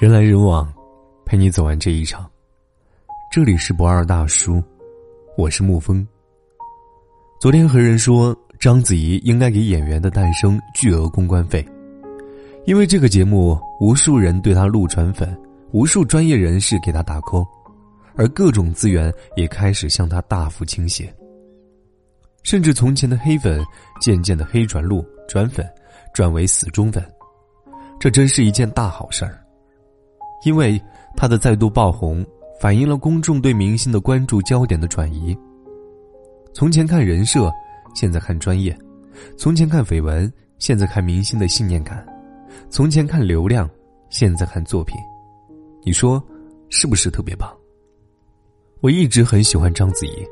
人来人往，陪你走完这一场。这里是不二大叔，我是沐风。昨天和人说，章子怡应该给演员的诞生巨额公关费，因为这个节目，无数人对她路转粉，无数专业人士给她打 call，而各种资源也开始向她大幅倾斜。甚至从前的黑粉，渐渐的黑转路转粉，转为死忠粉，这真是一件大好事儿。因为他的再度爆红，反映了公众对明星的关注焦点的转移。从前看人设，现在看专业；从前看绯闻，现在看明星的信念感；从前看流量，现在看作品。你说是不是特别棒？我一直很喜欢章子怡，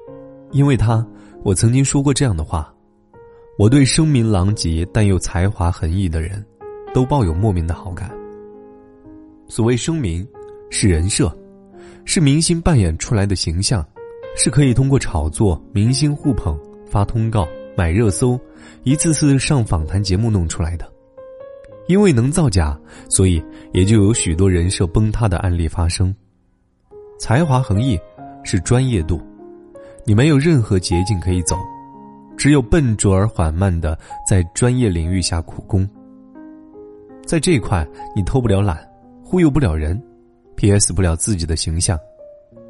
因为她，我曾经说过这样的话：我对声名狼藉但又才华横溢的人，都抱有莫名的好感。所谓声名，是人设，是明星扮演出来的形象，是可以通过炒作、明星互捧、发通告、买热搜、一次次上访谈节目弄出来的。因为能造假，所以也就有许多人设崩塌的案例发生。才华横溢是专业度，你没有任何捷径可以走，只有笨拙而缓慢的在专业领域下苦功。在这一块，你偷不了懒。忽悠不了人，P.S. 不了自己的形象，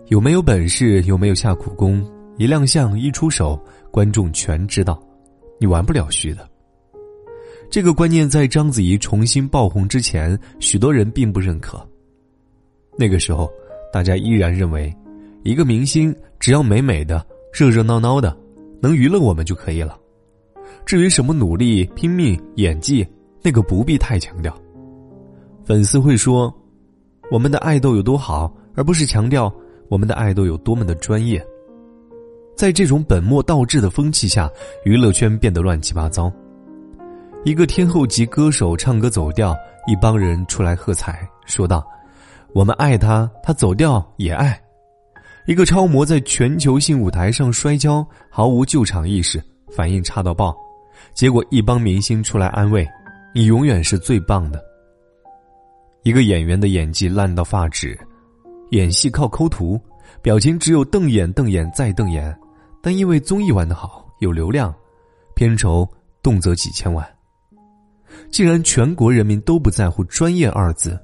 有没有本事，有没有下苦功，一亮相一出手，观众全知道，你玩不了虚的。这个观念在章子怡重新爆红之前，许多人并不认可。那个时候，大家依然认为，一个明星只要美美的、热热闹闹的，能娱乐我们就可以了。至于什么努力、拼命、演技，那个不必太强调。粉丝会说：“我们的爱豆有多好，而不是强调我们的爱豆有多么的专业。”在这种本末倒置的风气下，娱乐圈变得乱七八糟。一个天后级歌手唱歌走调，一帮人出来喝彩，说道：“我们爱他，他走调也爱。”一个超模在全球性舞台上摔跤，毫无救场意识，反应差到爆，结果一帮明星出来安慰：“你永远是最棒的。”一个演员的演技烂到发指，演戏靠抠图，表情只有瞪眼、瞪眼再瞪眼。但因为综艺玩得好，有流量，片酬动辄几千万。既然全国人民都不在乎“专业”二字，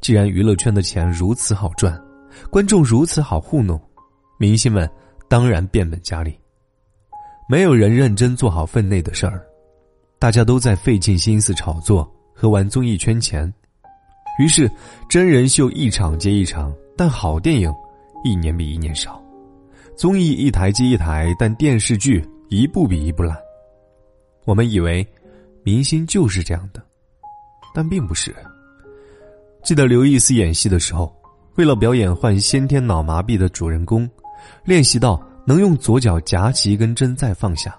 既然娱乐圈的钱如此好赚，观众如此好糊弄，明星们当然变本加厉。没有人认真做好分内的事儿，大家都在费尽心思炒作和玩综艺圈钱。于是，真人秀一场接一场，但好电影一年比一年少；综艺一台接一台，但电视剧一部比一部烂。我们以为明星就是这样的，但并不是。记得刘易斯演戏的时候，为了表演患先天脑麻痹的主人公，练习到能用左脚夹起一根针再放下，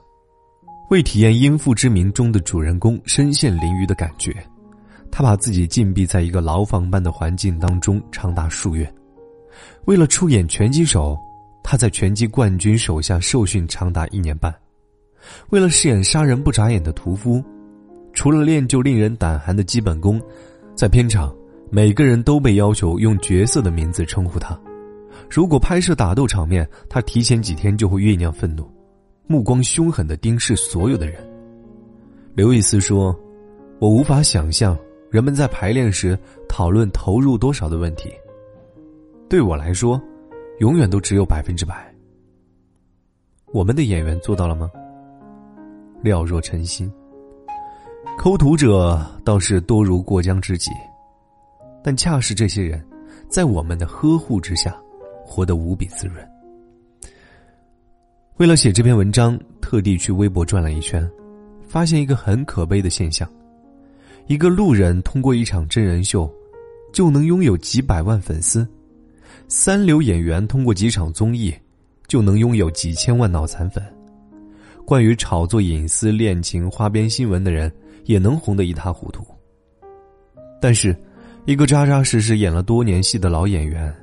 为体验《因父之名》中的主人公身陷囹圄的感觉。他把自己禁闭在一个牢房般的环境当中长达数月，为了出演拳击手，他在拳击冠军手下受训长达一年半；为了饰演杀人不眨眼的屠夫，除了练就令人胆寒的基本功，在片场每个人都被要求用角色的名字称呼他。如果拍摄打斗场面，他提前几天就会酝酿愤怒，目光凶狠的盯视所有的人。刘易斯说：“我无法想象。”人们在排练时讨论投入多少的问题。对我来说，永远都只有百分之百。我们的演员做到了吗？料若晨星。抠图者倒是多如过江之鲫，但恰是这些人，在我们的呵护之下，活得无比滋润。为了写这篇文章，特地去微博转了一圈，发现一个很可悲的现象。一个路人通过一场真人秀，就能拥有几百万粉丝；三流演员通过几场综艺，就能拥有几千万脑残粉。关于炒作隐私、恋情、花边新闻的人，也能红得一塌糊涂。但是，一个扎扎实实演了多年戏的老演员，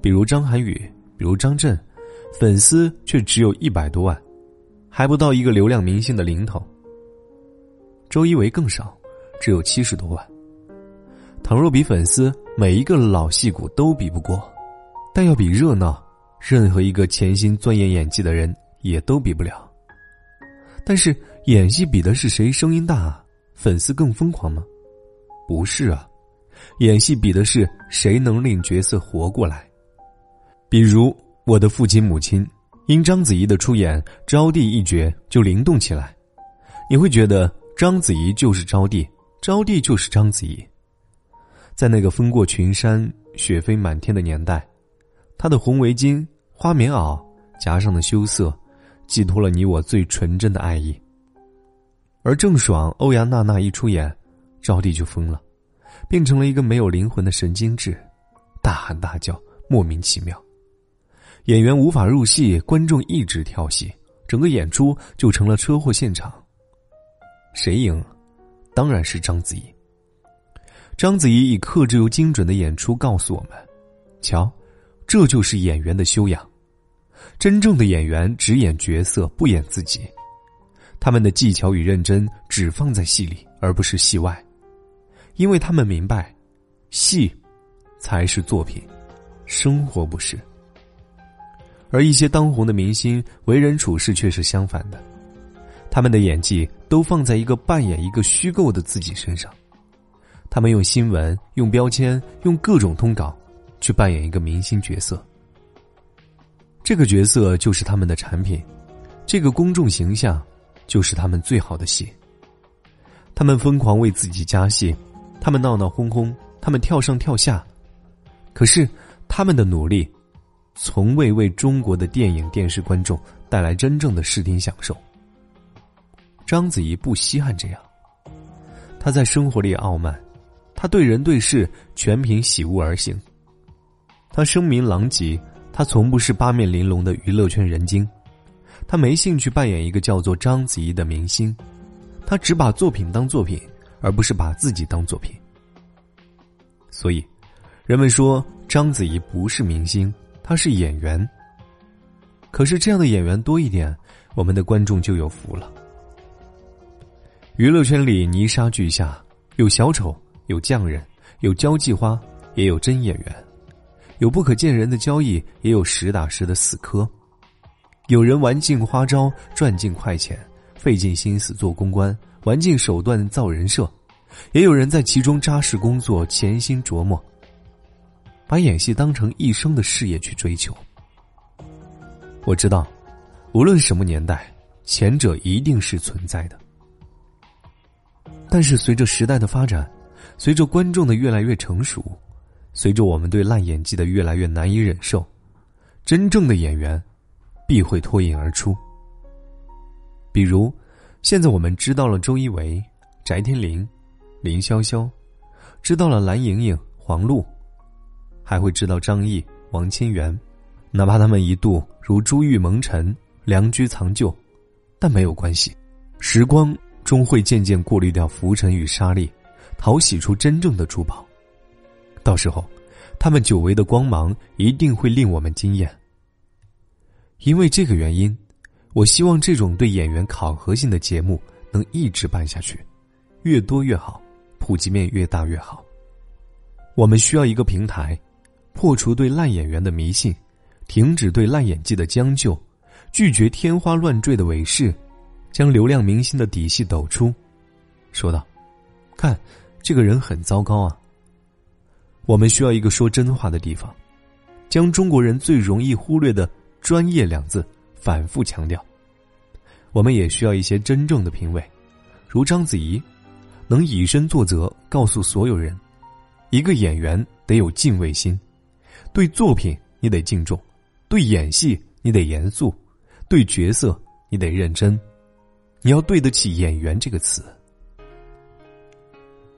比如张涵予，比如张震，粉丝却只有一百多万，还不到一个流量明星的零头。周一围更少。只有七十多万，倘若比粉丝，每一个老戏骨都比不过，但要比热闹，任何一个潜心钻研演技的人也都比不了。但是演戏比的是谁声音大，粉丝更疯狂吗？不是啊，演戏比的是谁能令角色活过来。比如我的父亲母亲，因章子怡的出演，招娣一角就灵动起来。你会觉得章子怡就是招娣，招娣就是章子怡。在那个风过群山、雪飞满天的年代，她的红围巾、花棉袄夹上的羞涩，寄托了你我最纯真的爱意。而郑爽、欧阳娜娜一出演，招娣就疯了，变成了一个没有灵魂的神经质，大喊大叫，莫名其妙。演员无法入戏，观众一直跳戏，整个演出就成了车祸现场。谁赢？当然是章子怡。章子怡以克制又精准的演出告诉我们：瞧，这就是演员的修养。真正的演员只演角色，不演自己。他们的技巧与认真只放在戏里，而不是戏外，因为他们明白，戏才是作品，生活不是。而一些当红的明星为人处事却是相反的，他们的演技都放在一个扮演一个虚构的自己身上。他们用新闻、用标签、用各种通稿，去扮演一个明星角色。这个角色就是他们的产品，这个公众形象就是他们最好的戏。他们疯狂为自己加戏，他们闹闹哄哄，他们跳上跳下，可是他们的努力，从未为中国的电影电视观众带来真正的视听享受。章子怡不稀罕这样，她在生活里傲慢。她对人对事全凭喜恶而行。他声名狼藉，他从不是八面玲珑的娱乐圈人精，他没兴趣扮演一个叫做章子怡的明星，他只把作品当作品，而不是把自己当作品。所以，人们说章子怡不是明星，他是演员。可是这样的演员多一点，我们的观众就有福了。娱乐圈里泥沙俱下，有小丑。有匠人，有交际花，也有真演员；有不可见人的交易，也有实打实的死磕。有人玩尽花招，赚尽快钱，费尽心思做公关，玩尽手段造人设；也有人在其中扎实工作，潜心琢磨，把演戏当成一生的事业去追求。我知道，无论什么年代，前者一定是存在的。但是随着时代的发展，随着观众的越来越成熟，随着我们对烂演技的越来越难以忍受，真正的演员必会脱颖而出。比如，现在我们知道了周一围、翟天临、林潇潇，知道了蓝盈莹、黄璐，还会知道张译、王千源，哪怕他们一度如珠玉蒙尘、良驹藏旧，但没有关系，时光终会渐渐过滤掉浮尘与沙粒。淘洗出真正的珠宝，到时候，他们久违的光芒一定会令我们惊艳。因为这个原因，我希望这种对演员考核性的节目能一直办下去，越多越好，普及面越大越好。我们需要一个平台，破除对烂演员的迷信，停止对烂演技的将就，拒绝天花乱坠的伪饰，将流量明星的底细抖出。说道：“看。”这个人很糟糕啊！我们需要一个说真话的地方，将中国人最容易忽略的“专业”两字反复强调。我们也需要一些真正的评委，如章子怡，能以身作则，告诉所有人：一个演员得有敬畏心，对作品你得敬重，对演戏你得严肃，对角色你得认真，你要对得起“演员”这个词。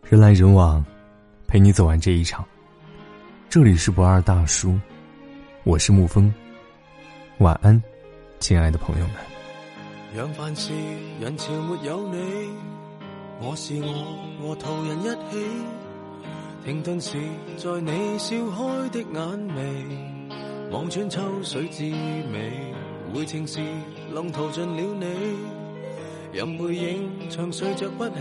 人来人往，陪你走完这一场。这里是不二大叔，我是沐风。晚安，亲爱的朋友们。让凡事人潮没有你，我是我和途人一起，停顿时在你笑开的眼眉，望穿秋水之美，回程时浪淘尽了你，任背影长睡着不起。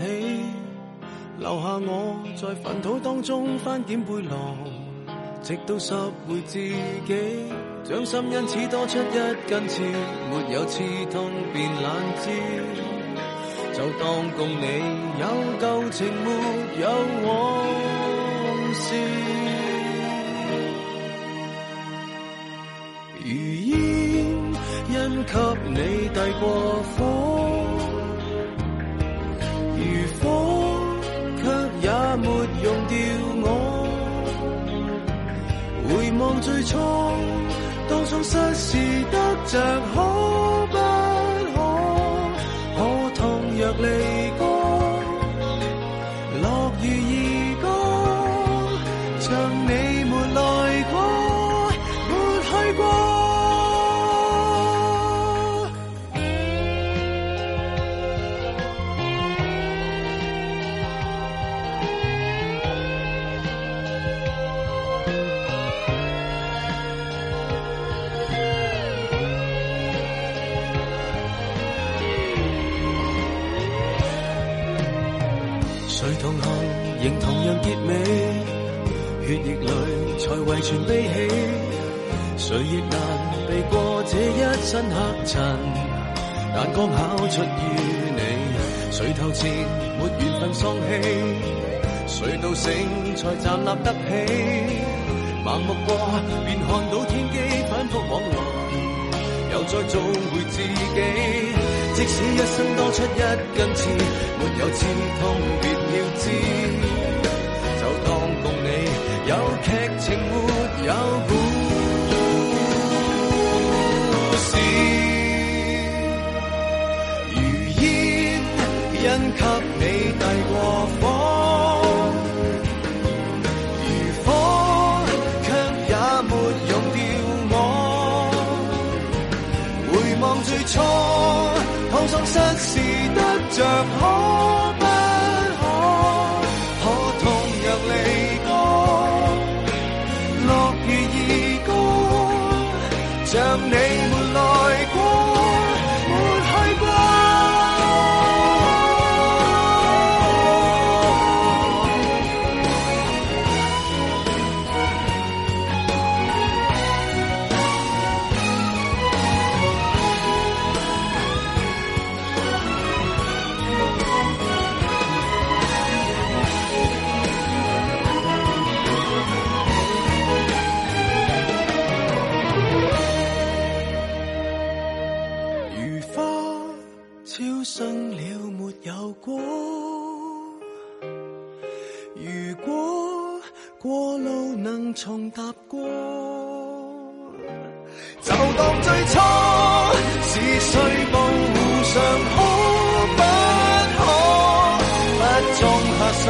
留下我在粪土当中翻检背囊，直到拾回自己，掌心因此多出一根刺，没有刺痛便冷知。就当共你有旧情，没有往事。如烟，因给你递过火，如火，却也没用掉我。回望最初，当初失事得着血液里才遗传悲喜。谁亦难避过这一身黑尘，但刚巧出于你。谁头前没缘分丧气，谁到醒才站立得起。盲目过便看到天机，反复往来，又再做回自己。即使一生多出一根刺，没有刺痛有故事。如烟，因给你递过火，如火，却也没用掉我。回望最初。沧桑失事得着过路能重踏过，就当最初是谁步上可不可？不种下什